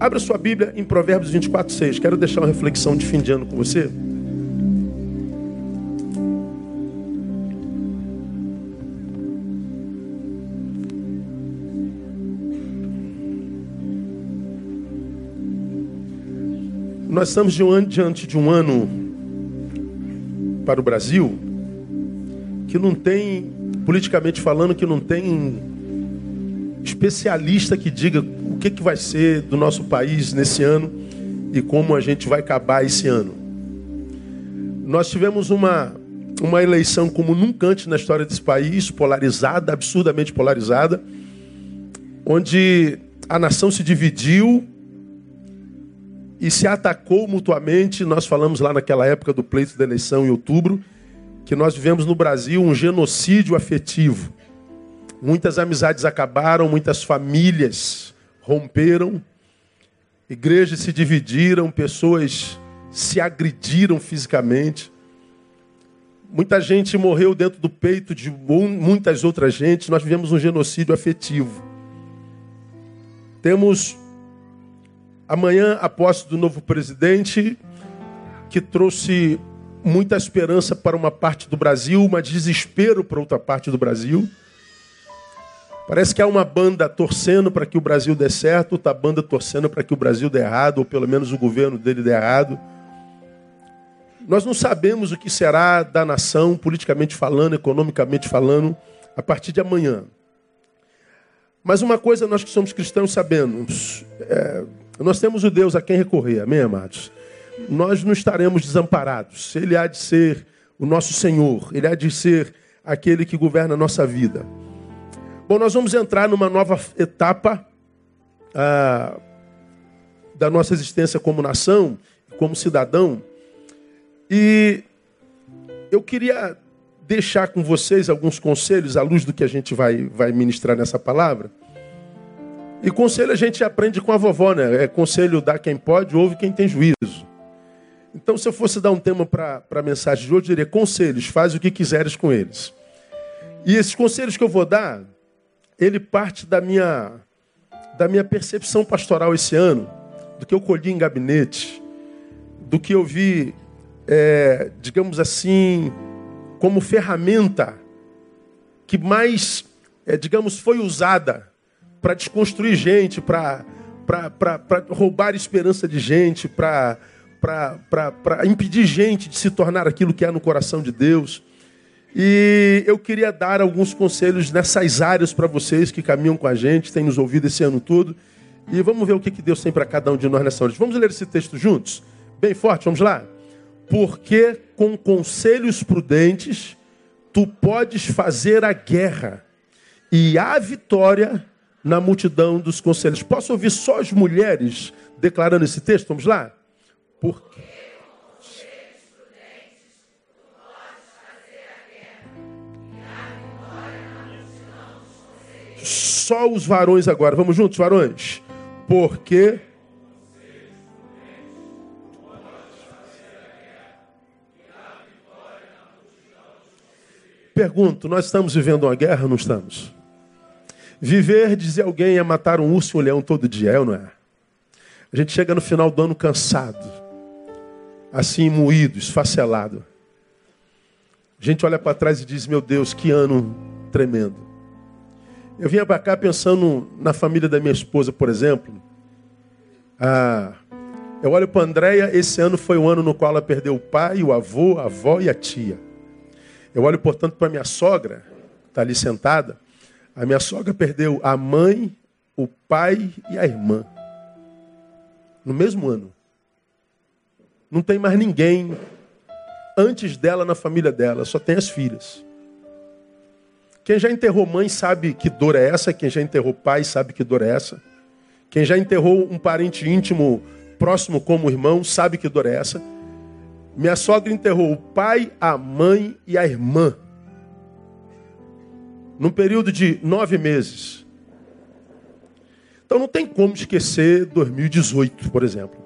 Abra sua Bíblia em Provérbios 24, 6. Quero deixar uma reflexão de fim de ano com você. Nós estamos diante de um ano para o Brasil que não tem, politicamente falando, que não tem especialista que diga que, que vai ser do nosso país nesse ano e como a gente vai acabar esse ano. Nós tivemos uma, uma eleição como nunca antes na história desse país, polarizada, absurdamente polarizada, onde a nação se dividiu e se atacou mutuamente. Nós falamos lá naquela época do pleito da eleição em outubro que nós vivemos no Brasil um genocídio afetivo. Muitas amizades acabaram, muitas famílias romperam, igrejas se dividiram, pessoas se agrediram fisicamente. Muita gente morreu dentro do peito de muitas outras gente. Nós vivemos um genocídio afetivo. Temos amanhã a posse do novo presidente, que trouxe muita esperança para uma parte do Brasil, mas desespero para outra parte do Brasil. Parece que há uma banda torcendo para que o Brasil dê certo, outra banda torcendo para que o Brasil dê errado, ou pelo menos o governo dele dê errado. Nós não sabemos o que será da nação, politicamente falando, economicamente falando, a partir de amanhã. Mas uma coisa nós que somos cristãos sabemos: é, nós temos o Deus a quem recorrer, amém, amados? Nós não estaremos desamparados. Ele há de ser o nosso Senhor, ele há de ser aquele que governa a nossa vida. Bom, nós vamos entrar numa nova etapa ah, da nossa existência como nação, como cidadão, e eu queria deixar com vocês alguns conselhos à luz do que a gente vai, vai ministrar nessa palavra. E conselho a gente aprende com a vovó, né? É conselho dá quem pode, ouve quem tem juízo. Então, se eu fosse dar um tema para a mensagem de hoje, eu diria: conselhos, faz o que quiseres com eles. E esses conselhos que eu vou dar, ele parte da minha, da minha percepção pastoral esse ano, do que eu colhi em gabinete, do que eu vi, é, digamos assim, como ferramenta que mais, é, digamos, foi usada para desconstruir gente, para roubar esperança de gente, para impedir gente de se tornar aquilo que é no coração de Deus. E eu queria dar alguns conselhos nessas áreas para vocês que caminham com a gente, têm nos ouvido esse ano todo. E vamos ver o que Deus tem para cada um de nós nessa noite. Vamos ler esse texto juntos? Bem forte, vamos lá? Porque com conselhos prudentes tu podes fazer a guerra, e a vitória na multidão dos conselhos. Posso ouvir só as mulheres declarando esse texto? Vamos lá? Porque Só os varões agora. Vamos juntos, varões? Porque Pergunto, nós estamos vivendo uma guerra ou não estamos? Viver, dizer alguém, é matar um urso e um leão todo dia, é ou não é? A gente chega no final do ano cansado, assim moído, esfacelado. A gente olha para trás e diz: Meu Deus, que ano tremendo. Eu vinha para cá pensando na família da minha esposa, por exemplo. Ah, eu olho para Andréia, esse ano foi o ano no qual ela perdeu o pai, o avô, a avó e a tia. Eu olho, portanto, para minha sogra, está ali sentada. A minha sogra perdeu a mãe, o pai e a irmã. No mesmo ano. Não tem mais ninguém antes dela na família dela, só tem as filhas. Quem já enterrou mãe sabe que dor é essa, quem já enterrou pai sabe que dor é essa. Quem já enterrou um parente íntimo próximo como irmão sabe que dor é essa. Minha sogra enterrou o pai, a mãe e a irmã num período de nove meses. Então não tem como esquecer 2018, por exemplo.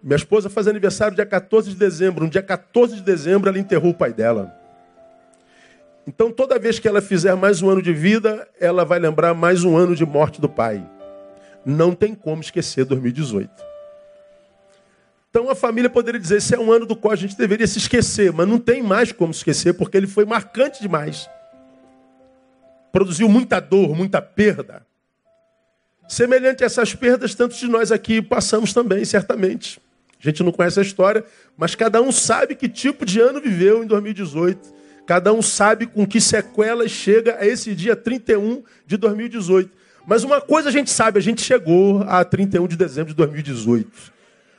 Minha esposa faz aniversário dia 14 de dezembro. No dia 14 de dezembro ela enterrou o pai dela. Então toda vez que ela fizer mais um ano de vida, ela vai lembrar mais um ano de morte do pai. Não tem como esquecer 2018. Então a família poderia dizer: esse é um ano do qual a gente deveria se esquecer, mas não tem mais como esquecer, porque ele foi marcante demais. Produziu muita dor, muita perda. Semelhante a essas perdas, tantos de nós aqui passamos também, certamente. A gente não conhece a história, mas cada um sabe que tipo de ano viveu em 2018 Cada um sabe com que sequelas chega a esse dia 31 de 2018. Mas uma coisa a gente sabe, a gente chegou a 31 de dezembro de 2018.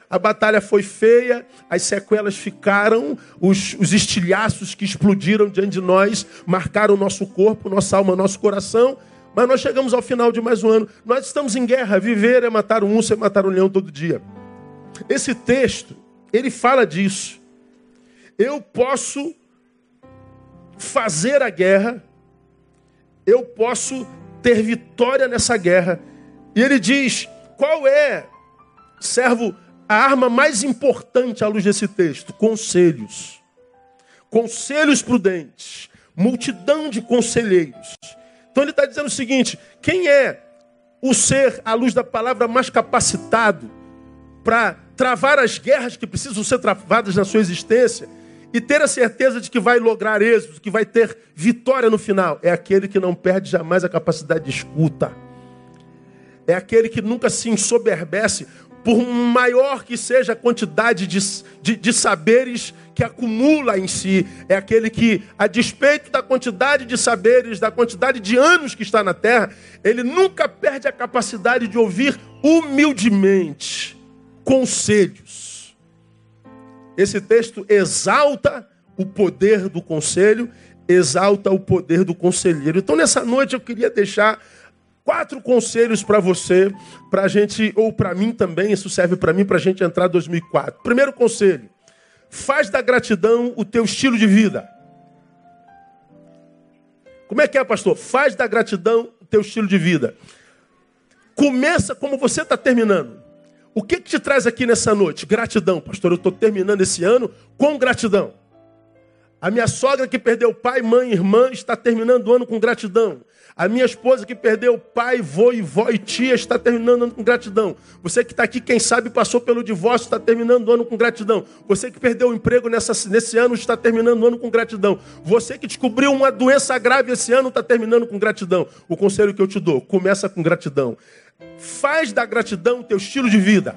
A batalha foi feia, as sequelas ficaram, os, os estilhaços que explodiram diante de nós marcaram o nosso corpo, nossa alma, nosso coração. Mas nós chegamos ao final de mais um ano. Nós estamos em guerra. Viver é matar um urso, é matar um leão todo dia. Esse texto, ele fala disso. Eu posso fazer a guerra, eu posso ter vitória nessa guerra. E ele diz: qual é, servo, a arma mais importante à luz desse texto? Conselhos. Conselhos prudentes. Multidão de conselheiros. Então ele está dizendo o seguinte: quem é o ser, à luz da palavra, mais capacitado para travar as guerras que precisam ser travadas na sua existência? E ter a certeza de que vai lograr êxito, que vai ter vitória no final, é aquele que não perde jamais a capacidade de escuta. É aquele que nunca se ensoberbece, por maior que seja a quantidade de, de, de, saberes que acumula em si. É aquele que, a despeito da quantidade de saberes, da quantidade de anos que está na terra, ele nunca perde a capacidade de ouvir humildemente conselhos esse texto exalta o poder do conselho, exalta o poder do conselheiro. Então, nessa noite, eu queria deixar quatro conselhos para você, para a gente, ou para mim também, isso serve para mim, para a gente entrar em 2004. Primeiro conselho: faz da gratidão o teu estilo de vida. Como é que é, pastor? Faz da gratidão o teu estilo de vida. Começa como você está terminando. O que, que te traz aqui nessa noite? Gratidão, pastor. Eu estou terminando esse ano com gratidão. A minha sogra que perdeu pai, mãe, irmã, está terminando o ano com gratidão. A minha esposa que perdeu pai, vô e vó e tia está terminando o ano com gratidão. Você que está aqui, quem sabe, passou pelo divórcio, está terminando o ano com gratidão. Você que perdeu o emprego nessa, nesse ano, está terminando o ano com gratidão. Você que descobriu uma doença grave esse ano, está terminando com gratidão. O conselho que eu te dou, começa com gratidão. Faz da gratidão o teu estilo de vida.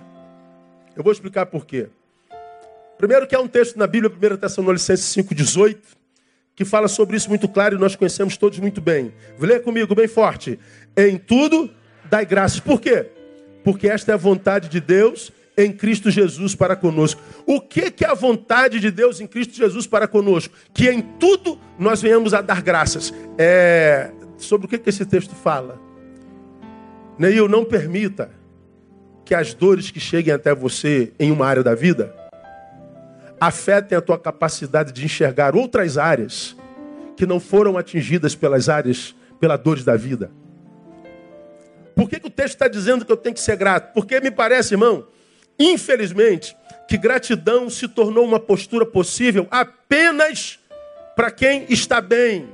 Eu vou explicar por quê. Primeiro que há um texto na Bíblia, 1 Tessalonicenses 5,18, que fala sobre isso muito claro e nós conhecemos todos muito bem. Lê comigo bem forte. Em tudo, dai graças. Por quê? Porque esta é a vontade de Deus em Cristo Jesus para conosco. O que, que é a vontade de Deus em Cristo Jesus para conosco? Que em tudo nós venhamos a dar graças. É... Sobre o que, que esse texto fala? Neil, não permita que as dores que cheguem até você em uma área da vida afetem a tua capacidade de enxergar outras áreas que não foram atingidas pelas áreas, pelas dores da vida. Por que, que o texto está dizendo que eu tenho que ser grato? Porque me parece, irmão, infelizmente, que gratidão se tornou uma postura possível apenas para quem está bem,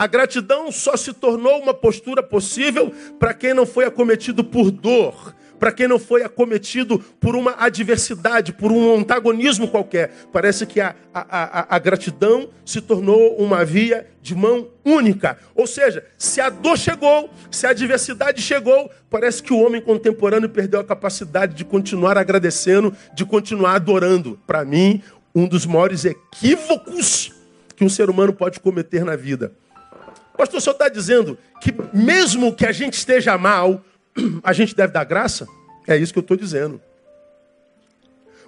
a gratidão só se tornou uma postura possível para quem não foi acometido por dor, para quem não foi acometido por uma adversidade, por um antagonismo qualquer. Parece que a, a, a, a, gratidão se tornou uma via de mão única. Ou seja, se a dor chegou, se a adversidade chegou, parece que o homem contemporâneo perdeu a capacidade de continuar agradecendo, de continuar adorando. Para mim, um dos maiores equívocos que um ser humano pode cometer na vida. Pastor, o senhor está dizendo que mesmo que a gente esteja mal, a gente deve dar graça? É isso que eu estou dizendo.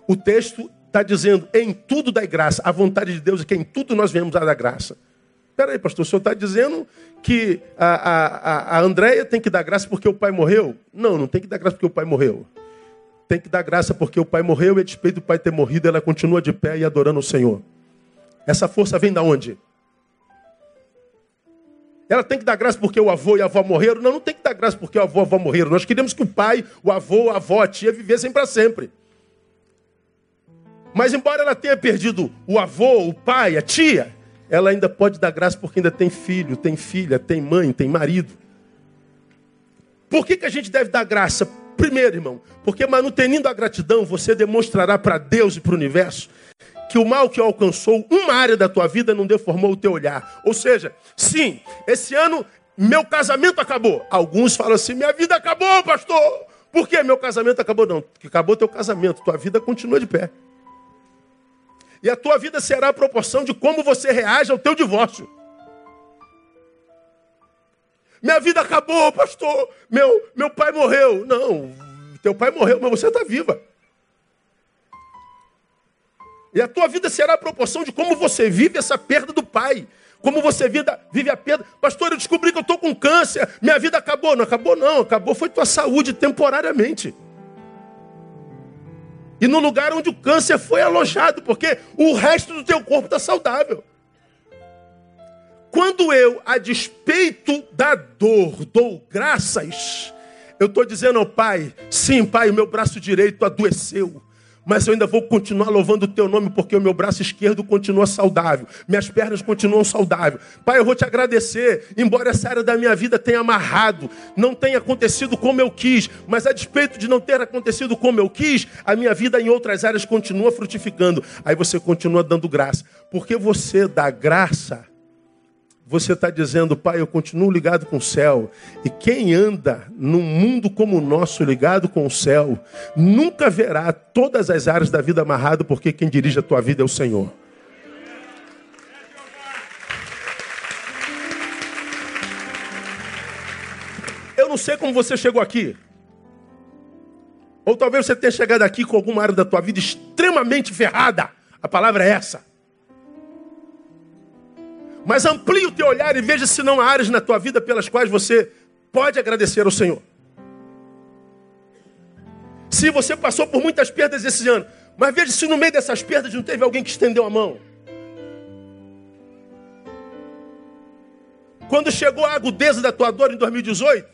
O texto está dizendo, em tudo dá graça. A vontade de Deus é que em tudo nós venhamos a dar graça. Espera aí, pastor, o senhor está dizendo que a, a, a Andréia tem que dar graça porque o pai morreu? Não, não tem que dar graça porque o pai morreu. Tem que dar graça porque o pai morreu e a despeito do pai ter morrido, ela continua de pé e adorando o Senhor. Essa força vem da onde? Ela tem que dar graça porque o avô e a avó morreram. Não, não tem que dar graça porque o avô e a avó morreram. Nós queremos que o pai, o avô, a avó, a tia vivessem para sempre. Mas embora ela tenha perdido o avô, o pai, a tia, ela ainda pode dar graça porque ainda tem filho, tem filha, tem mãe, tem marido. Por que, que a gente deve dar graça? Primeiro, irmão, porque manutenindo a gratidão, você demonstrará para Deus e para o universo que o mal que alcançou uma área da tua vida não deformou o teu olhar. Ou seja, sim, esse ano meu casamento acabou. Alguns falam assim: minha vida acabou, pastor. Por que meu casamento acabou? Não, que acabou teu casamento, tua vida continua de pé. E a tua vida será a proporção de como você reage ao teu divórcio. Minha vida acabou, pastor. Meu, meu pai morreu. Não, teu pai morreu, mas você está viva. E a tua vida será a proporção de como você vive essa perda do pai. Como você vive a perda. Pastor, eu descobri que eu estou com câncer. Minha vida acabou. Não acabou, não. Acabou foi tua saúde temporariamente. E no lugar onde o câncer foi alojado, porque o resto do teu corpo está saudável. Quando eu, a despeito da dor, dou graças, eu estou dizendo ao Pai: sim, Pai, o meu braço direito adoeceu mas eu ainda vou continuar louvando o teu nome porque o meu braço esquerdo continua saudável, minhas pernas continuam saudáveis. Pai, eu vou te agradecer, embora essa área da minha vida tenha amarrado, não tenha acontecido como eu quis, mas a despeito de não ter acontecido como eu quis, a minha vida em outras áreas continua frutificando. Aí você continua dando graça, porque você dá graça você está dizendo, Pai, eu continuo ligado com o céu. E quem anda num mundo como o nosso, ligado com o céu, nunca verá todas as áreas da vida amarrado, porque quem dirige a tua vida é o Senhor. Eu não sei como você chegou aqui. Ou talvez você tenha chegado aqui com alguma área da tua vida extremamente ferrada. A palavra é essa. Mas amplie o teu olhar e veja se não há áreas na tua vida pelas quais você pode agradecer ao Senhor. Se você passou por muitas perdas esse ano, mas veja se no meio dessas perdas não teve alguém que estendeu a mão. Quando chegou a agudeza da tua dor em 2018,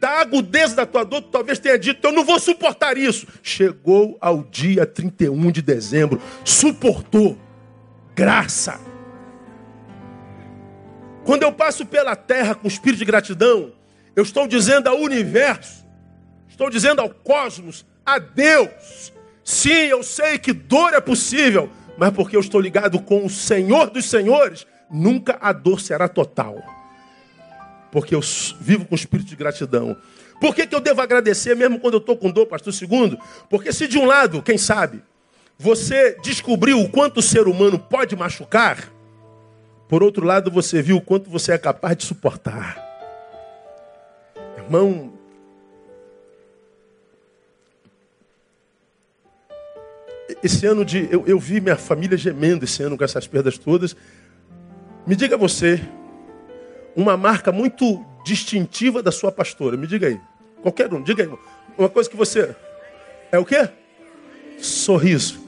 da agudeza da tua dor, tu talvez tenha dito, eu não vou suportar isso. Chegou ao dia 31 de dezembro, suportou. Graça. Quando eu passo pela terra com espírito de gratidão, eu estou dizendo ao universo, estou dizendo ao cosmos, a Deus. Sim, eu sei que dor é possível, mas porque eu estou ligado com o Senhor dos Senhores, nunca a dor será total. Porque eu vivo com espírito de gratidão. Por que, que eu devo agradecer mesmo quando eu estou com dor, pastor? Segundo, porque se de um lado, quem sabe, você descobriu o quanto o ser humano pode machucar, por outro lado, você viu o quanto você é capaz de suportar. Irmão, esse ano de. Eu, eu, vi minha família gemendo esse ano com essas perdas todas. Me diga você, uma marca muito distintiva da sua pastora. Me diga aí. Qualquer um, diga aí. Uma coisa que você. É o quê? Sorriso.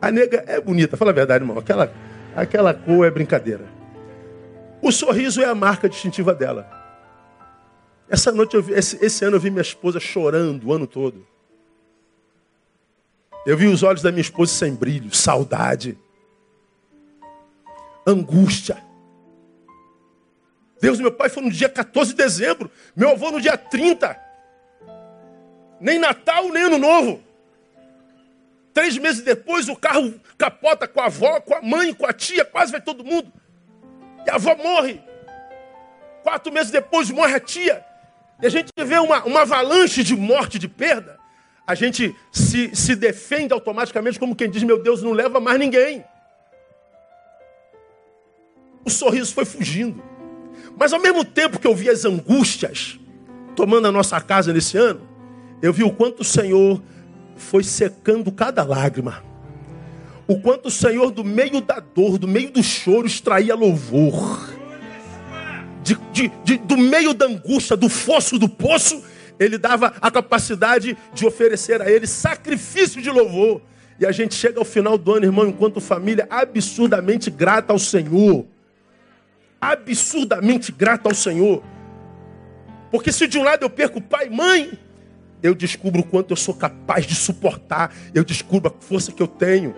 A nega é bonita, fala a verdade, irmão. Aquela Aquela cor é brincadeira. O sorriso é a marca distintiva dela. Essa noite, vi, esse, esse ano eu vi minha esposa chorando o ano todo. Eu vi os olhos da minha esposa sem brilho, saudade, angústia. Deus, meu pai foi no dia 14 de dezembro, meu avô no dia 30. Nem Natal, nem Ano Novo. Três meses depois, o carro capota com a avó, com a mãe, com a tia, quase vai todo mundo. E a avó morre. Quatro meses depois, morre a tia. E a gente vê uma, uma avalanche de morte, de perda. A gente se, se defende automaticamente, como quem diz: Meu Deus, não leva mais ninguém. O sorriso foi fugindo. Mas ao mesmo tempo que eu vi as angústias tomando a nossa casa nesse ano, eu vi o quanto o Senhor foi secando cada lágrima. O quanto o Senhor, do meio da dor, do meio do choro, extraía louvor. De, de, de, do meio da angústia, do fosso do poço, ele dava a capacidade de oferecer a ele sacrifício de louvor. E a gente chega ao final do ano, irmão, enquanto família, absurdamente grata ao Senhor. Absurdamente grata ao Senhor. Porque se de um lado eu perco pai e mãe, eu descubro o quanto eu sou capaz de suportar, eu descubro a força que eu tenho.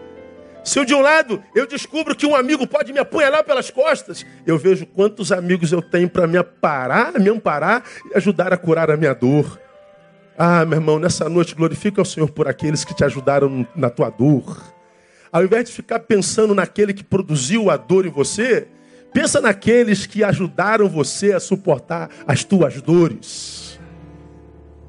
Se eu de um lado eu descubro que um amigo pode me apunhalar pelas costas, eu vejo quantos amigos eu tenho para me aparar, me amparar e ajudar a curar a minha dor. Ah, meu irmão, nessa noite glorifica o Senhor por aqueles que te ajudaram na tua dor. Ao invés de ficar pensando naquele que produziu a dor em você, pensa naqueles que ajudaram você a suportar as tuas dores.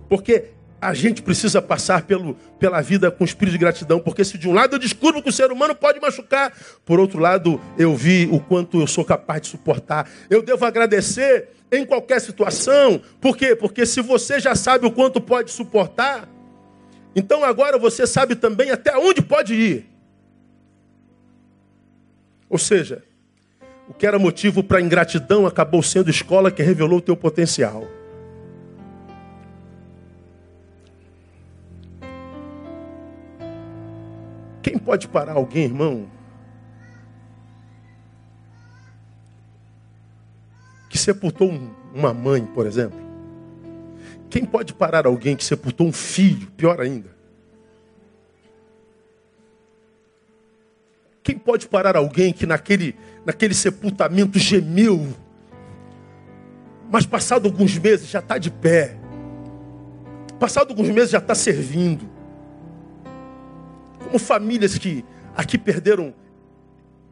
Porque a gente precisa passar pelo, pela vida com espírito de gratidão, porque se de um lado eu descubro que o ser humano pode machucar, por outro lado eu vi o quanto eu sou capaz de suportar. Eu devo agradecer em qualquer situação, por quê? Porque se você já sabe o quanto pode suportar, então agora você sabe também até onde pode ir. Ou seja, o que era motivo para ingratidão acabou sendo escola que revelou o teu potencial. Quem pode parar alguém, irmão? Que sepultou uma mãe, por exemplo? Quem pode parar alguém que sepultou um filho, pior ainda? Quem pode parar alguém que naquele, naquele sepultamento gemeu, mas passado alguns meses já está de pé? Passado alguns meses já está servindo. Como famílias que aqui perderam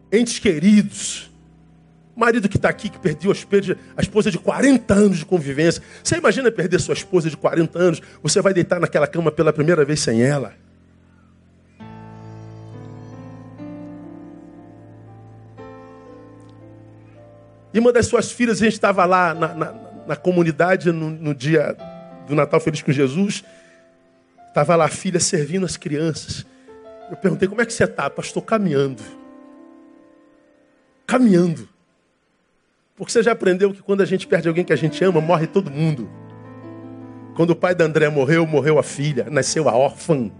entes queridos. Marido que está aqui, que perdeu a esposa de 40 anos de convivência. Você imagina perder sua esposa de 40 anos? Você vai deitar naquela cama pela primeira vez sem ela. E uma das suas filhas, a gente estava lá na, na, na comunidade no, no, dia do Natal Feliz com Jesus. Estava lá a filha servindo as crianças. Eu perguntei, como é que você está? Pastor, caminhando. Caminhando. Porque você já aprendeu que quando a gente perde alguém que a gente ama, morre todo mundo. Quando o pai da André morreu, morreu a filha, nasceu a órfã.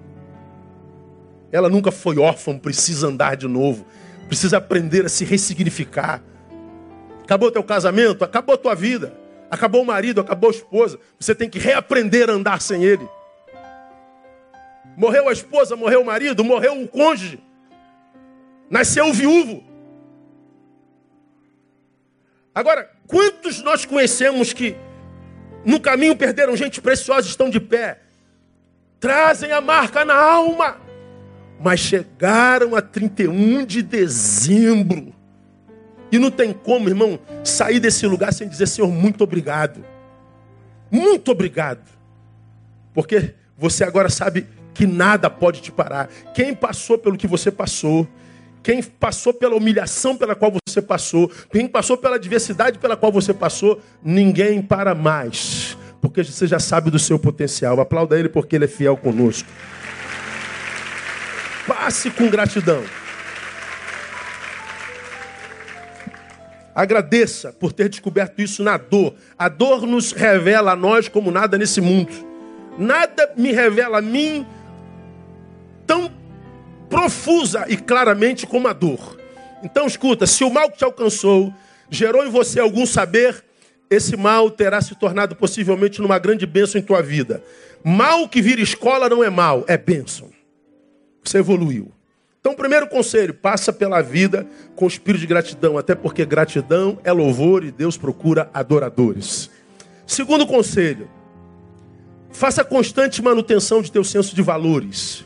Ela nunca foi órfã, precisa andar de novo, precisa aprender a se ressignificar. Acabou teu casamento, acabou tua vida, acabou o marido, acabou a esposa. Você tem que reaprender a andar sem ele. Morreu a esposa, morreu o marido, morreu o cônjuge. Nasceu o viúvo. Agora, quantos nós conhecemos que no caminho perderam gente preciosa, estão de pé, trazem a marca na alma, mas chegaram a 31 de dezembro. E não tem como, irmão, sair desse lugar sem dizer, Senhor, muito obrigado. Muito obrigado. Porque você agora sabe que nada pode te parar. Quem passou pelo que você passou, quem passou pela humilhação pela qual você passou, quem passou pela adversidade pela qual você passou, ninguém para mais. Porque você já sabe do seu potencial. Aplauda ele porque ele é fiel conosco. Passe com gratidão. Agradeça por ter descoberto isso na dor. A dor nos revela a nós como nada nesse mundo. Nada me revela a mim tão profusa e claramente como a dor. Então, escuta: se o mal que te alcançou gerou em você algum saber, esse mal terá se tornado possivelmente numa grande bênção em tua vida. Mal que vira escola não é mal, é bênção. Você evoluiu. Então, primeiro conselho, passa pela vida com espírito de gratidão, até porque gratidão é louvor e Deus procura adoradores. Segundo conselho, faça constante manutenção de teu senso de valores.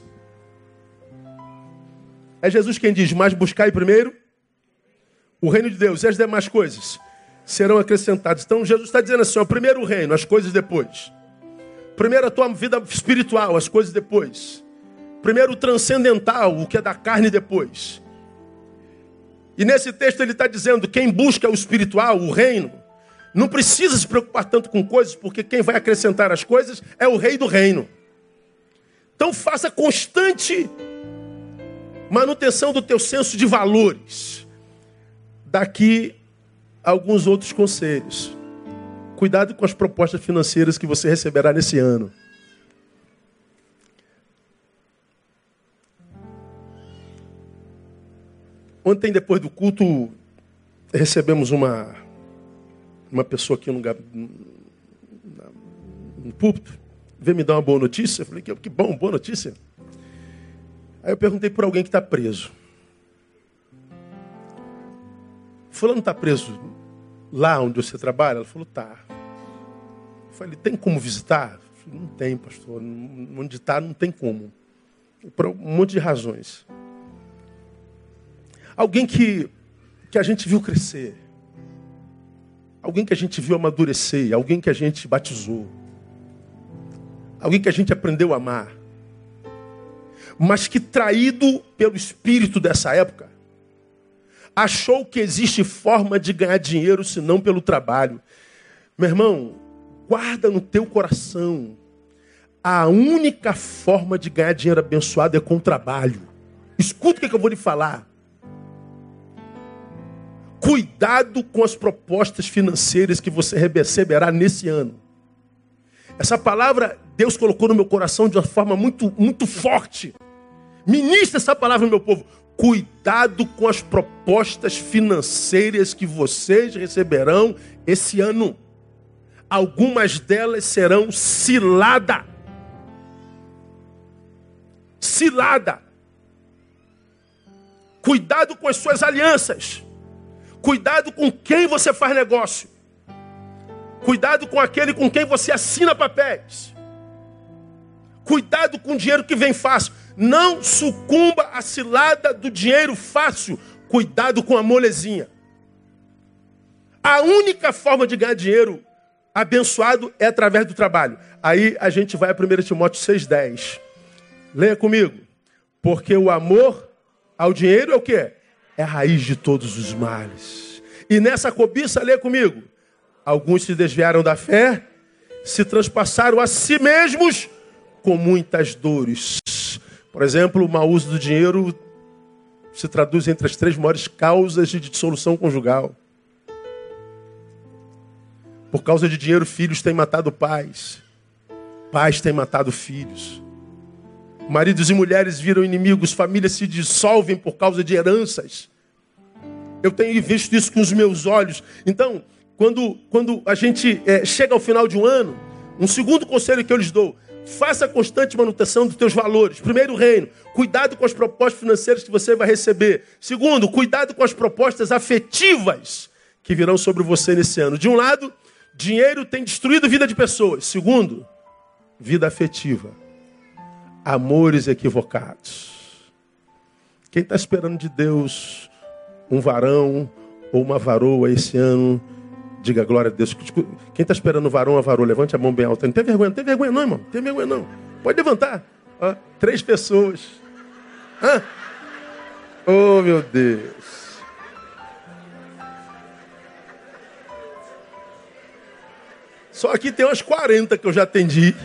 É Jesus quem diz: Mas buscai primeiro o reino de Deus e as demais coisas serão acrescentadas. Então Jesus está dizendo assim: ó, primeiro o reino, as coisas depois. Primeiro a tua vida espiritual, as coisas depois. Primeiro o transcendental, o que é da carne depois. E nesse texto ele está dizendo: quem busca o espiritual, o reino, não precisa se preocupar tanto com coisas, porque quem vai acrescentar as coisas é o rei do reino. Então faça constante Manutenção do teu senso de valores. Daqui alguns outros conselhos. Cuidado com as propostas financeiras que você receberá nesse ano. Ontem, depois do culto, recebemos uma, uma pessoa aqui no, no púlpito, veio me dar uma boa notícia. Eu falei, que, que bom, boa notícia. Aí eu perguntei por alguém que está preso. Fulano está preso lá onde você trabalha? Ela falou, tá. Eu falei, tem como visitar? Falei, não tem, pastor. Onde está, não tem como. Por um monte de razões. Alguém que, que a gente viu crescer. Alguém que a gente viu amadurecer. Alguém que a gente batizou. Alguém que a gente aprendeu a amar. Mas que traído pelo espírito dessa época, achou que existe forma de ganhar dinheiro senão pelo trabalho. Meu irmão, guarda no teu coração. A única forma de ganhar dinheiro abençoado é com o trabalho. Escuta o que eu vou lhe falar. Cuidado com as propostas financeiras que você receberá nesse ano. Essa palavra Deus colocou no meu coração de uma forma muito, muito forte. Ministra essa palavra meu povo. Cuidado com as propostas financeiras que vocês receberão esse ano. Algumas delas serão cilada. Cilada. Cuidado com as suas alianças. Cuidado com quem você faz negócio. Cuidado com aquele com quem você assina papéis. Cuidado com o dinheiro que vem fácil. Não sucumba à cilada do dinheiro fácil. Cuidado com a molezinha. A única forma de ganhar dinheiro abençoado é através do trabalho. Aí a gente vai a 1 Timóteo 6,10. Leia comigo. Porque o amor ao dinheiro é o que? É a raiz de todos os males. E nessa cobiça, leia comigo. Alguns se desviaram da fé, se transpassaram a si mesmos com muitas dores. Por exemplo, o mau uso do dinheiro se traduz entre as três maiores causas de dissolução conjugal. Por causa de dinheiro, filhos têm matado pais. Pais têm matado filhos. Maridos e mulheres viram inimigos, famílias se dissolvem por causa de heranças. Eu tenho visto isso com os meus olhos. Então, quando, quando a gente é, chega ao final de um ano, um segundo conselho que eu lhes dou: Faça constante manutenção dos teus valores. Primeiro, reino. Cuidado com as propostas financeiras que você vai receber. Segundo, cuidado com as propostas afetivas que virão sobre você nesse ano. De um lado, dinheiro tem destruído a vida de pessoas. Segundo, vida afetiva. Amores equivocados. Quem está esperando de Deus um varão ou uma varoa esse ano, Diga glória a Deus. Quem está esperando varão a varoa, levante a mão bem alta. Não tem vergonha, não tem vergonha não, irmão. Não tem vergonha não. Pode levantar. Ó, três pessoas. Hã? Oh, meu Deus. Só aqui tem umas 40 que eu já atendi.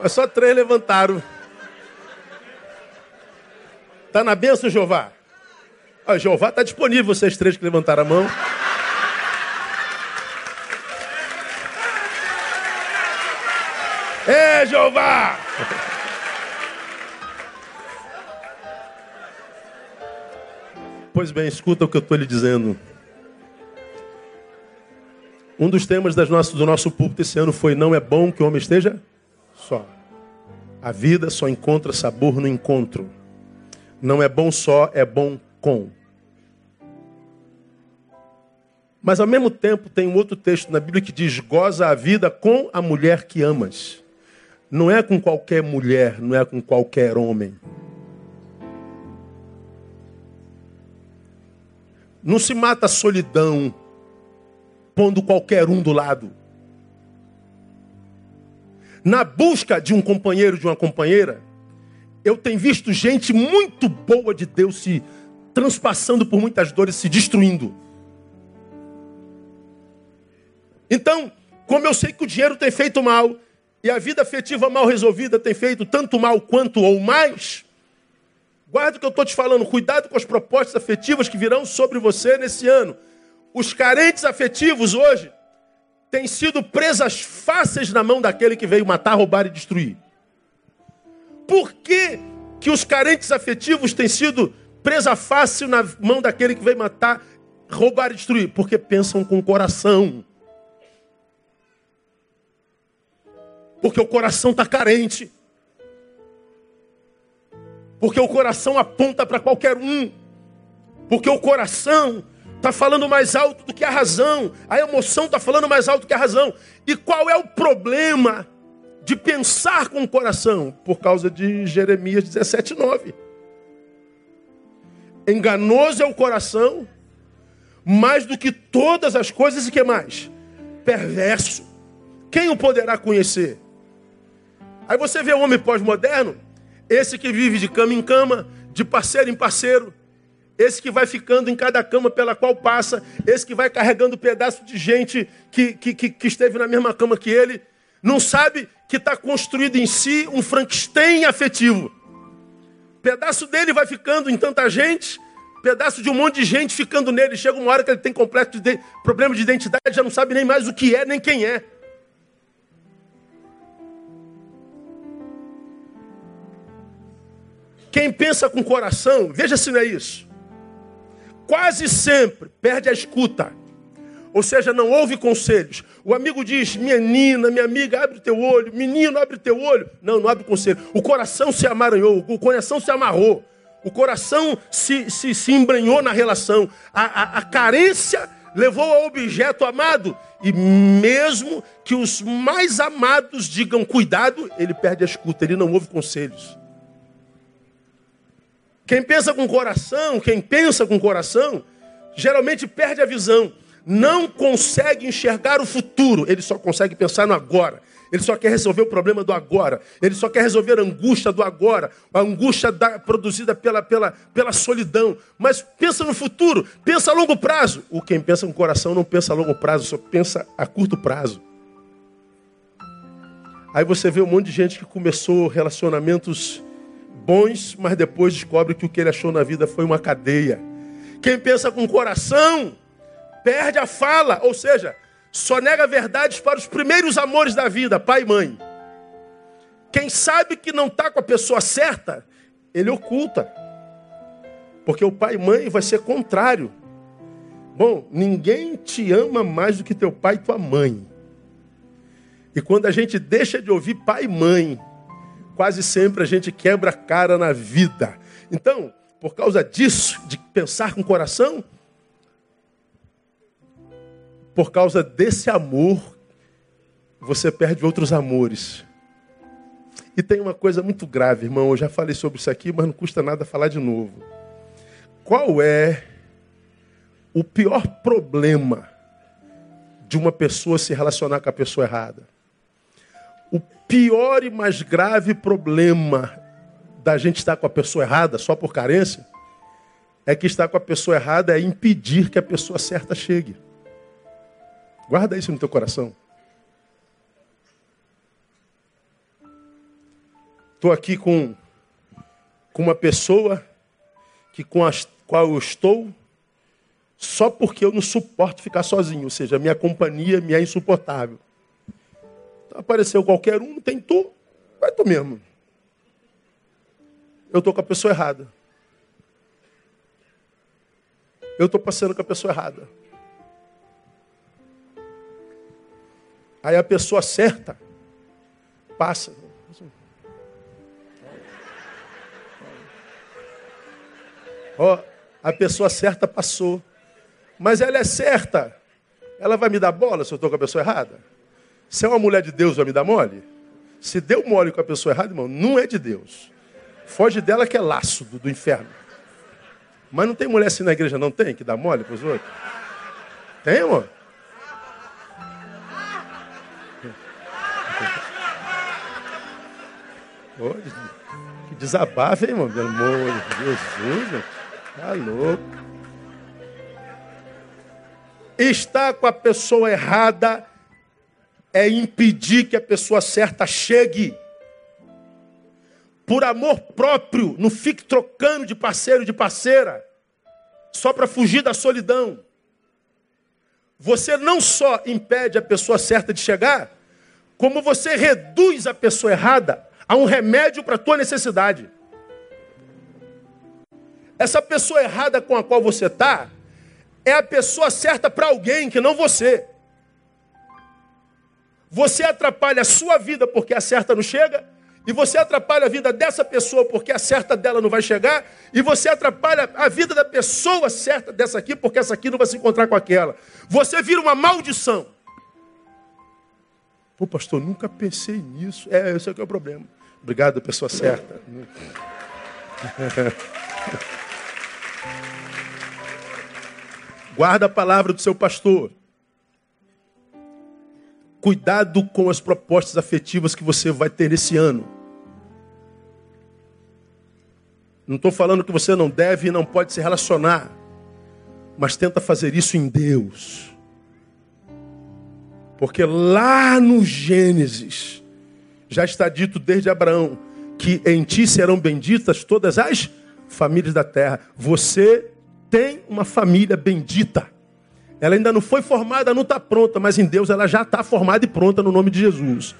Mas só três levantaram. Está na benção, Jeová? Ó, Jeová está disponível, vocês três que levantaram a mão. Jeová! Pois bem, escuta o que eu estou lhe dizendo. Um dos temas nossas, do nosso púlpito esse ano foi: Não é bom que o homem esteja só. A vida só encontra sabor no encontro. Não é bom só, é bom com. Mas ao mesmo tempo tem um outro texto na Bíblia que diz: Goza a vida com a mulher que amas. Não é com qualquer mulher, não é com qualquer homem. Não se mata a solidão pondo qualquer um do lado. Na busca de um companheiro, de uma companheira, eu tenho visto gente muito boa de Deus se transpassando por muitas dores, se destruindo. Então, como eu sei que o dinheiro tem feito mal, e a vida afetiva mal resolvida tem feito tanto mal quanto ou mais, guarda o que eu estou te falando, cuidado com as propostas afetivas que virão sobre você nesse ano. Os carentes afetivos hoje têm sido presas fáceis na mão daquele que veio matar, roubar e destruir. Por que, que os carentes afetivos têm sido presa fácil na mão daquele que veio matar, roubar e destruir? Porque pensam com o coração. Porque o coração está carente. Porque o coração aponta para qualquer um. Porque o coração está falando mais alto do que a razão, a emoção está falando mais alto do que a razão. E qual é o problema de pensar com o coração? Por causa de Jeremias 17, 9. Enganoso é o coração, mais do que todas as coisas, e que mais? Perverso. Quem o poderá conhecer? Aí você vê o homem pós-moderno, esse que vive de cama em cama, de parceiro em parceiro, esse que vai ficando em cada cama pela qual passa, esse que vai carregando pedaço de gente que, que, que esteve na mesma cama que ele, não sabe que está construído em si um Frankenstein afetivo. Pedaço dele vai ficando em tanta gente, pedaço de um monte de gente ficando nele. Chega uma hora que ele tem completo de problema de identidade, já não sabe nem mais o que é, nem quem é. Quem pensa com o coração, veja se não é isso. Quase sempre perde a escuta. Ou seja, não ouve conselhos. O amigo diz: menina, minha amiga, abre teu olho. Menino, abre teu olho. Não, não abre conselho. O coração se amaranhou, o coração se amarrou. O coração se, se, se embranhou na relação. A, a, a carência levou ao objeto amado. E mesmo que os mais amados digam cuidado, ele perde a escuta, ele não ouve conselhos. Quem pensa com coração, quem pensa com coração, geralmente perde a visão. Não consegue enxergar o futuro, ele só consegue pensar no agora. Ele só quer resolver o problema do agora. Ele só quer resolver a angústia do agora. A angústia da, produzida pela, pela, pela solidão. Mas pensa no futuro, pensa a longo prazo. O quem pensa com coração não pensa a longo prazo, só pensa a curto prazo. Aí você vê um monte de gente que começou relacionamentos bons, mas depois descobre que o que ele achou na vida foi uma cadeia. Quem pensa com o coração perde a fala, ou seja, só nega verdades para os primeiros amores da vida, pai e mãe. Quem sabe que não está com a pessoa certa, ele oculta. Porque o pai e mãe vai ser contrário. Bom, ninguém te ama mais do que teu pai e tua mãe. E quando a gente deixa de ouvir pai e mãe, quase sempre a gente quebra a cara na vida. Então, por causa disso, de pensar com o coração, por causa desse amor, você perde outros amores. E tem uma coisa muito grave, irmão. Eu já falei sobre isso aqui, mas não custa nada falar de novo. Qual é o pior problema de uma pessoa se relacionar com a pessoa errada? Pior e mais grave problema da gente estar com a pessoa errada só por carência é que estar com a pessoa errada é impedir que a pessoa certa chegue. Guarda isso no teu coração. Estou aqui com, com uma pessoa que com a qual eu estou só porque eu não suporto ficar sozinho, ou seja, minha companhia me é insuportável. Apareceu qualquer um, tem tu, vai tu mesmo. Eu estou com a pessoa errada. Eu estou passando com a pessoa errada. Aí a pessoa certa passa. Ó, oh, a pessoa certa passou. Mas ela é certa. Ela vai me dar bola se eu estou com a pessoa errada? Se é uma mulher de Deus, vai me dar mole? Se deu mole com a pessoa errada, irmão, não é de Deus. Foge dela que é laço do, do inferno. Mas não tem mulher assim na igreja, não tem? Que dá mole para os outros? Tem, amor? Oh, que desabafa, hein, irmão? Pelo amor de Jesus, tá louco. Está com a pessoa errada é impedir que a pessoa certa chegue. Por amor próprio, não fique trocando de parceiro de parceira, só para fugir da solidão. Você não só impede a pessoa certa de chegar, como você reduz a pessoa errada a um remédio para a tua necessidade. Essa pessoa errada com a qual você está é a pessoa certa para alguém que não você. Você atrapalha a sua vida porque a certa não chega, E você atrapalha a vida dessa pessoa porque a certa dela não vai chegar, e você atrapalha a vida da pessoa certa dessa aqui porque essa aqui não vai se encontrar com aquela. Você vira uma maldição. Pô, pastor, nunca pensei nisso. É, esse aqui é o problema. Obrigado, pessoa certa. Guarda a palavra do seu pastor. Cuidado com as propostas afetivas que você vai ter esse ano. Não estou falando que você não deve e não pode se relacionar, mas tenta fazer isso em Deus. Porque lá no Gênesis já está dito desde Abraão que em ti serão benditas todas as famílias da terra. Você tem uma família bendita. Ela ainda não foi formada, não está pronta, mas em Deus ela já está formada e pronta no nome de Jesus.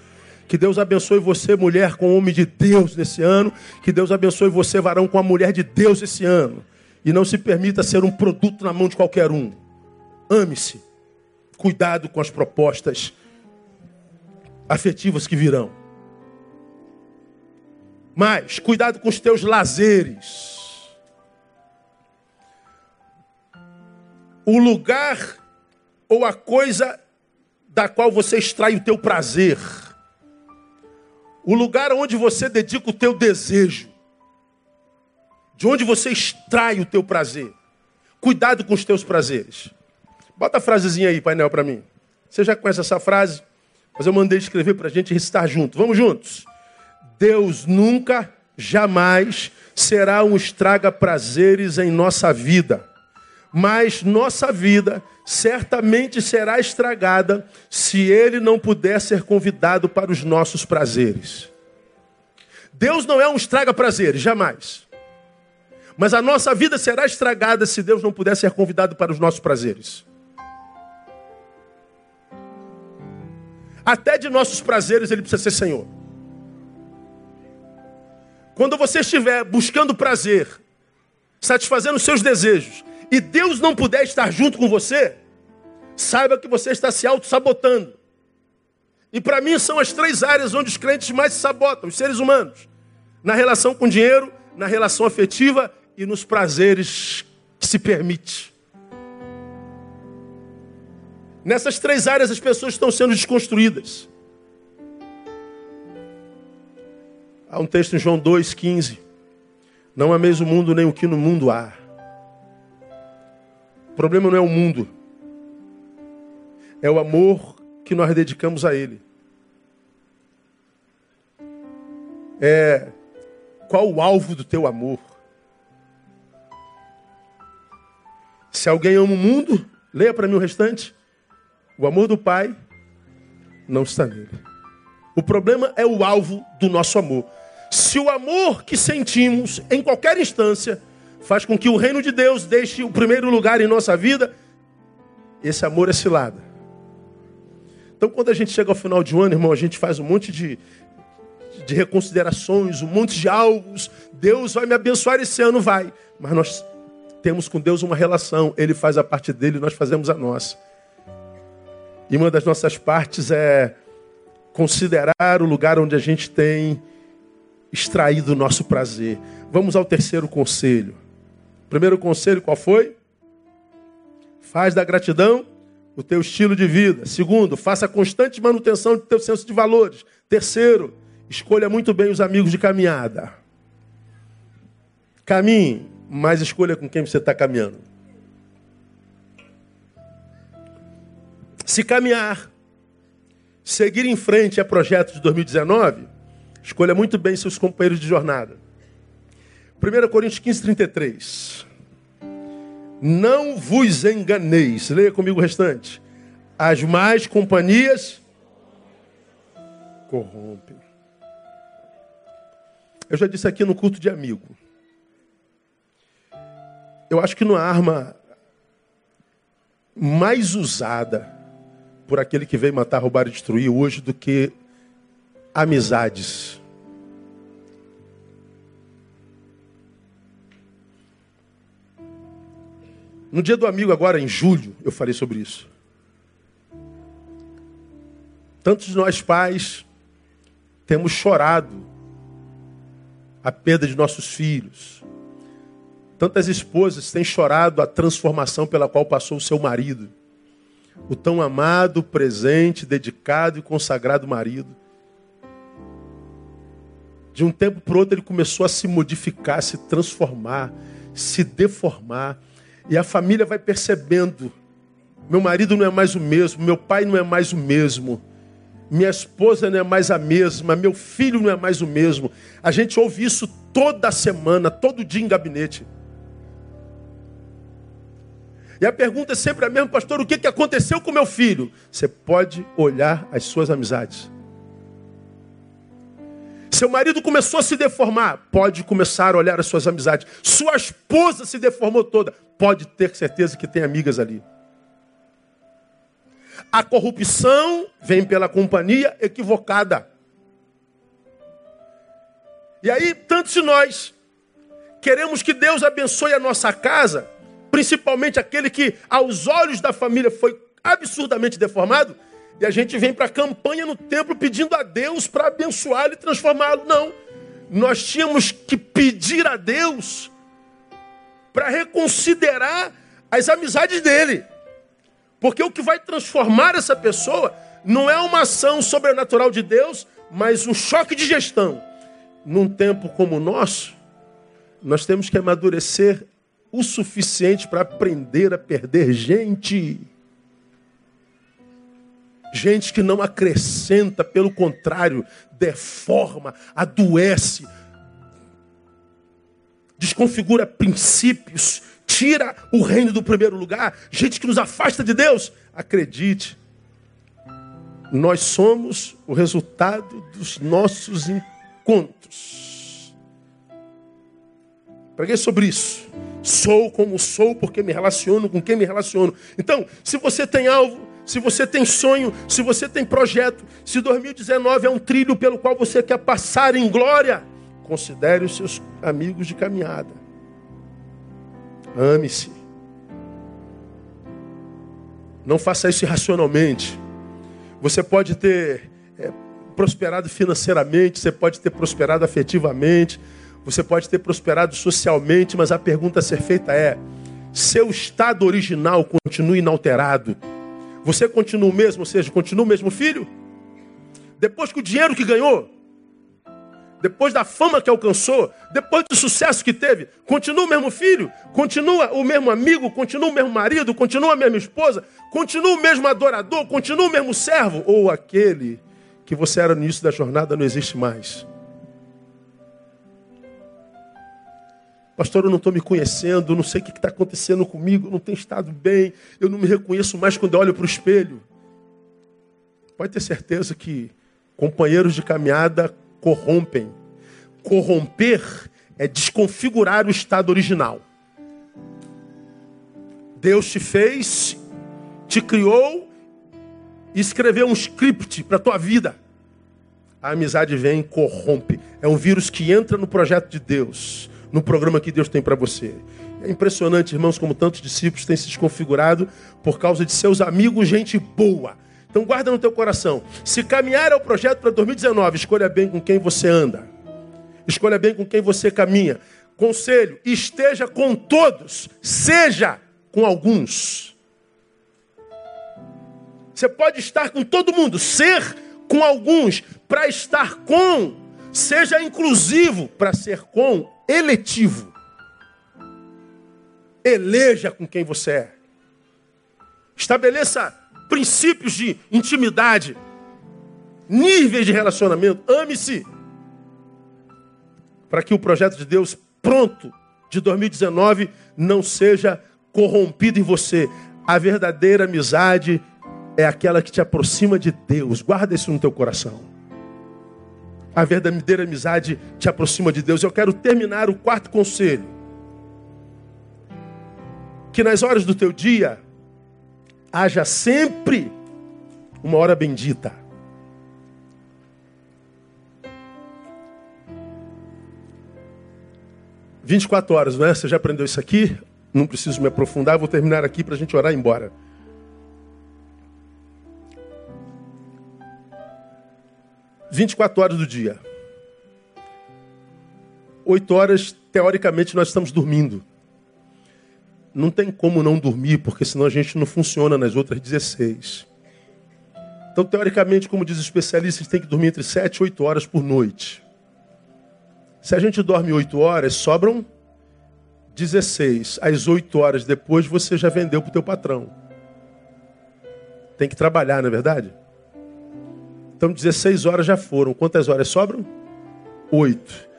Que Deus abençoe você, mulher, com o homem de Deus nesse ano. Que Deus abençoe você, varão, com a mulher de Deus esse ano. E não se permita ser um produto na mão de qualquer um. Ame-se. Cuidado com as propostas afetivas que virão. Mas, cuidado com os teus lazeres. O lugar ou a coisa da qual você extrai o teu prazer. O lugar onde você dedica o teu desejo. De onde você extrai o teu prazer. Cuidado com os teus prazeres. Bota a frasezinha aí, painel, para mim. Você já conhece essa frase? Mas eu mandei escrever para a gente recitar junto. Vamos juntos. Deus nunca, jamais será um estraga prazeres em nossa vida mas nossa vida certamente será estragada se ele não puder ser convidado para os nossos prazeres. Deus não é um estraga prazeres, jamais. Mas a nossa vida será estragada se Deus não puder ser convidado para os nossos prazeres. Até de nossos prazeres ele precisa ser Senhor. Quando você estiver buscando prazer, satisfazendo os seus desejos, e Deus não puder estar junto com você, saiba que você está se auto-sabotando. E para mim são as três áreas onde os crentes mais se sabotam, os seres humanos. Na relação com dinheiro, na relação afetiva e nos prazeres que se permite. Nessas três áreas as pessoas estão sendo desconstruídas. Há um texto em João 2,15. Não ameis o mundo nem o que no mundo há. Problema não é o mundo, é o amor que nós dedicamos a Ele. É qual o alvo do teu amor? Se alguém ama o mundo, leia para mim o restante. O amor do Pai não está nele. O problema é o alvo do nosso amor. Se o amor que sentimos em qualquer instância faz com que o reino de Deus deixe o primeiro lugar em nossa vida, esse amor é cilada. Então, quando a gente chega ao final de um ano, irmão, a gente faz um monte de, de reconsiderações, um monte de alvos. Deus vai me abençoar esse ano, vai. Mas nós temos com Deus uma relação. Ele faz a parte dele, nós fazemos a nossa. E uma das nossas partes é considerar o lugar onde a gente tem extraído o nosso prazer. Vamos ao terceiro conselho. Primeiro conselho qual foi? Faz da gratidão o teu estilo de vida. Segundo, faça constante manutenção do teu senso de valores. Terceiro, escolha muito bem os amigos de caminhada. Caminhe, mas escolha com quem você está caminhando. Se caminhar, seguir em frente a projeto de 2019, escolha muito bem seus companheiros de jornada. 1 Coríntios 15, 33. Não vos enganeis. Leia comigo o restante. As más companhias corrompem. Eu já disse aqui no culto de amigo. Eu acho que não há arma mais usada por aquele que veio matar, roubar e destruir hoje do que amizades. No dia do amigo, agora em julho, eu falei sobre isso. Tantos de nós pais temos chorado a perda de nossos filhos. Tantas esposas têm chorado a transformação pela qual passou o seu marido. O tão amado, presente, dedicado e consagrado marido. De um tempo para outro ele começou a se modificar, se transformar, se deformar. E a família vai percebendo: meu marido não é mais o mesmo, meu pai não é mais o mesmo, minha esposa não é mais a mesma, meu filho não é mais o mesmo. A gente ouve isso toda semana, todo dia em gabinete. E a pergunta é sempre a mesma, pastor: o que aconteceu com meu filho? Você pode olhar as suas amizades. Seu marido começou a se deformar, pode começar a olhar as suas amizades. Sua esposa se deformou toda, pode ter certeza que tem amigas ali. A corrupção vem pela companhia equivocada. E aí, tantos de nós queremos que Deus abençoe a nossa casa, principalmente aquele que, aos olhos da família, foi absurdamente deformado, e a gente vem para a campanha no templo pedindo a Deus para abençoá-lo e transformá-lo. Não. Nós tínhamos que pedir a Deus para reconsiderar as amizades dele. Porque o que vai transformar essa pessoa não é uma ação sobrenatural de Deus, mas um choque de gestão. Num tempo como o nosso, nós temos que amadurecer o suficiente para aprender a perder gente. Gente que não acrescenta, pelo contrário, deforma, adoece, desconfigura princípios, tira o reino do primeiro lugar, gente que nos afasta de Deus. Acredite, nós somos o resultado dos nossos encontros. Preguei sobre isso. Sou como sou porque me relaciono com quem me relaciono. Então, se você tem alvo, se você tem sonho, se você tem projeto, se 2019 é um trilho pelo qual você quer passar em glória, considere os seus amigos de caminhada. Ame-se. Não faça isso irracionalmente. Você pode ter é, prosperado financeiramente, você pode ter prosperado afetivamente, você pode ter prosperado socialmente, mas a pergunta a ser feita é: seu estado original continua inalterado? Você continua o mesmo, ou seja, continua o mesmo filho? Depois que o dinheiro que ganhou, depois da fama que alcançou, depois do sucesso que teve, continua o mesmo filho, continua o mesmo amigo, continua o mesmo marido, continua a mesma esposa, continua o mesmo adorador, continua o mesmo servo, ou aquele que você era no início da jornada não existe mais. Pastor, eu não estou me conhecendo, não sei o que está acontecendo comigo, não tenho estado bem, eu não me reconheço mais quando olho para o espelho. Pode ter certeza que companheiros de caminhada corrompem. Corromper é desconfigurar o estado original. Deus te fez, te criou e escreveu um script para tua vida. A amizade vem e corrompe. É um vírus que entra no projeto de Deus, no programa que Deus tem para você. É impressionante, irmãos, como tantos discípulos têm se desconfigurado por causa de seus amigos, gente boa então guarda no teu coração. Se caminhar é o projeto para 2019, escolha bem com quem você anda. Escolha bem com quem você caminha. Conselho, esteja com todos, seja com alguns. Você pode estar com todo mundo, ser com alguns, para estar com, seja inclusivo, para ser com, eletivo. Eleja com quem você é. Estabeleça princípios de intimidade, níveis de relacionamento. Ame-se. Para que o projeto de Deus pronto de 2019 não seja corrompido em você. A verdadeira amizade é aquela que te aproxima de Deus. Guarda isso no teu coração. A verdadeira amizade te aproxima de Deus. Eu quero terminar o quarto conselho. Que nas horas do teu dia, haja sempre uma hora bendita. Vinte e quatro horas, não é? Você já aprendeu isso aqui? Não preciso me aprofundar, vou terminar aqui para a gente orar e ir embora. Vinte e quatro horas do dia. Oito horas, teoricamente, nós estamos dormindo. Não tem como não dormir, porque senão a gente não funciona nas outras 16. Então, teoricamente, como diz o especialista, tem que dormir entre 7 e 8 horas por noite. Se a gente dorme 8 horas, sobram 16. Às 8 horas depois, você já vendeu para o teu patrão. Tem que trabalhar, não é verdade? Então, 16 horas já foram. Quantas horas sobram? 8.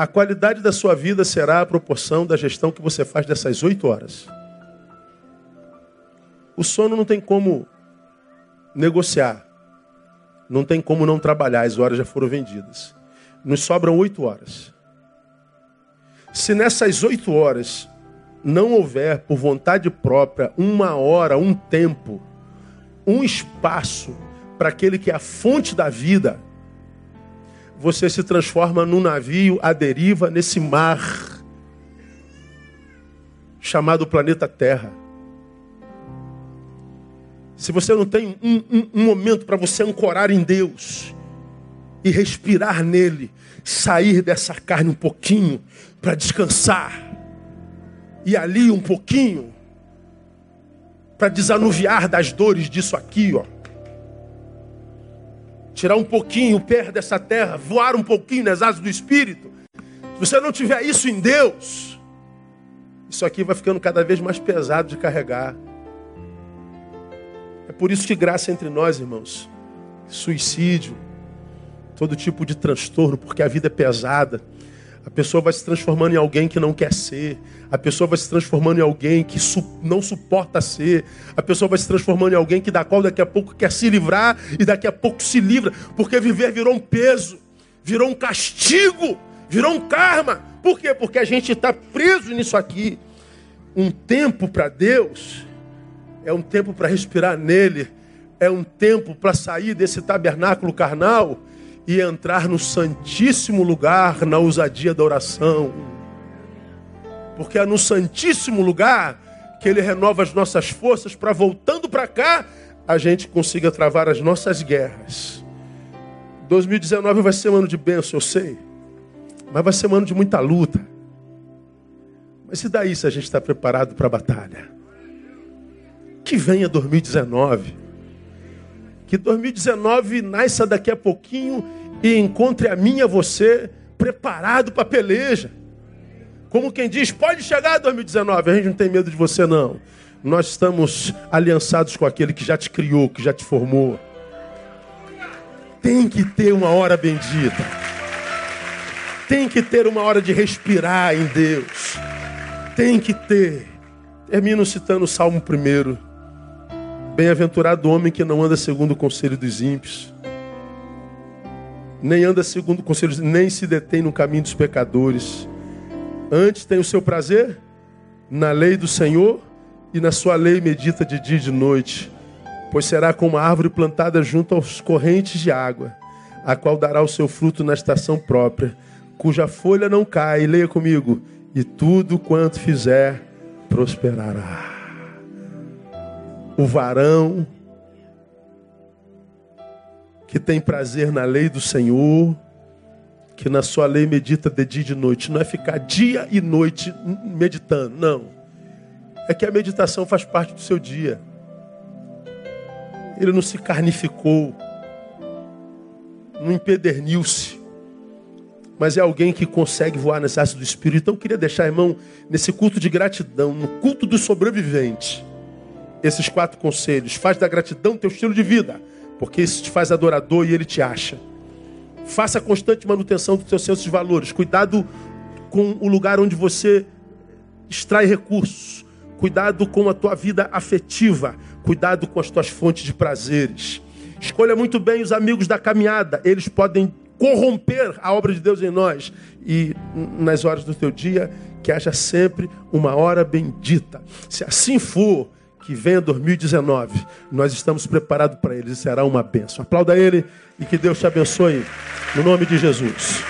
A qualidade da sua vida será a proporção da gestão que você faz dessas 8 horas. O sono não tem como negociar. Não tem como não trabalhar, as horas já foram vendidas. Nos sobram oito horas. Se nessas oito horas não houver, por vontade própria, uma hora, um tempo, um espaço para aquele que é a fonte da vida, você se transforma num navio à deriva nesse mar chamado planeta Terra. Se você não tem um, um, um momento para você ancorar em Deus e respirar nele, sair dessa carne um pouquinho para descansar, e ali um pouquinho para desanuviar das dores disso aqui, ó. Tirar um pouquinho o pé dessa terra, voar um pouquinho nas asas do Espírito. Se você não tiver isso em Deus, isso aqui vai ficando cada vez mais pesado de carregar. É por isso que graça entre nós, irmãos. Suicídio, todo tipo de transtorno, porque a vida é pesada. A pessoa vai se transformando em alguém que não quer ser. A pessoa vai se transformando em alguém que su não suporta ser. A pessoa vai se transformando em alguém que da qual daqui a pouco quer se livrar e daqui a pouco se livra, porque viver virou um peso, virou um castigo, virou um karma. Por quê? Porque a gente está preso nisso aqui. Um tempo para Deus é um tempo para respirar nele, é um tempo para sair desse tabernáculo carnal e entrar no santíssimo lugar na ousadia da oração. Porque é no santíssimo lugar que ele renova as nossas forças para voltando para cá a gente consiga travar as nossas guerras. 2019 vai ser um ano de bênção, eu sei. Mas vai ser um ano de muita luta. Mas e daí se a gente está preparado para a batalha? Que venha 2019. Que 2019 nasça daqui a pouquinho e encontre a mim e a você preparado para a peleja. Como quem diz, pode chegar 2019, a gente não tem medo de você não. Nós estamos aliançados com aquele que já te criou, que já te formou. Tem que ter uma hora bendita. Tem que ter uma hora de respirar em Deus. Tem que ter. Termino citando o Salmo 1. Bem-aventurado o homem que não anda segundo o conselho dos ímpios, nem anda segundo o conselho, nem se detém no caminho dos pecadores. Antes tem o seu prazer na lei do Senhor e na sua lei medita de dia e de noite, pois será como uma árvore plantada junto aos correntes de água, a qual dará o seu fruto na estação própria, cuja folha não cai. Leia comigo. E tudo quanto fizer prosperará o varão que tem prazer na lei do Senhor, que na sua lei medita de dia e de noite. Não é ficar dia e noite meditando, não. É que a meditação faz parte do seu dia. Ele não se carnificou, não empederniu-se, mas é alguém que consegue voar nas asas do Espírito. Então eu queria deixar, irmão, nesse culto de gratidão, no culto do sobrevivente esses quatro conselhos. Faz da gratidão teu estilo de vida, porque isso te faz adorador e ele te acha. Faça constante manutenção dos teus sensos de valores. Cuidado com o lugar onde você extrai recursos. Cuidado com a tua vida afetiva. Cuidado com as tuas fontes de prazeres. Escolha muito bem os amigos da caminhada. Eles podem corromper a obra de Deus em nós. E nas horas do teu dia, que haja sempre uma hora bendita. Se assim for, que venha 2019, nós estamos preparados para ele e será uma bênção. Aplauda ele e que Deus te abençoe, no nome de Jesus.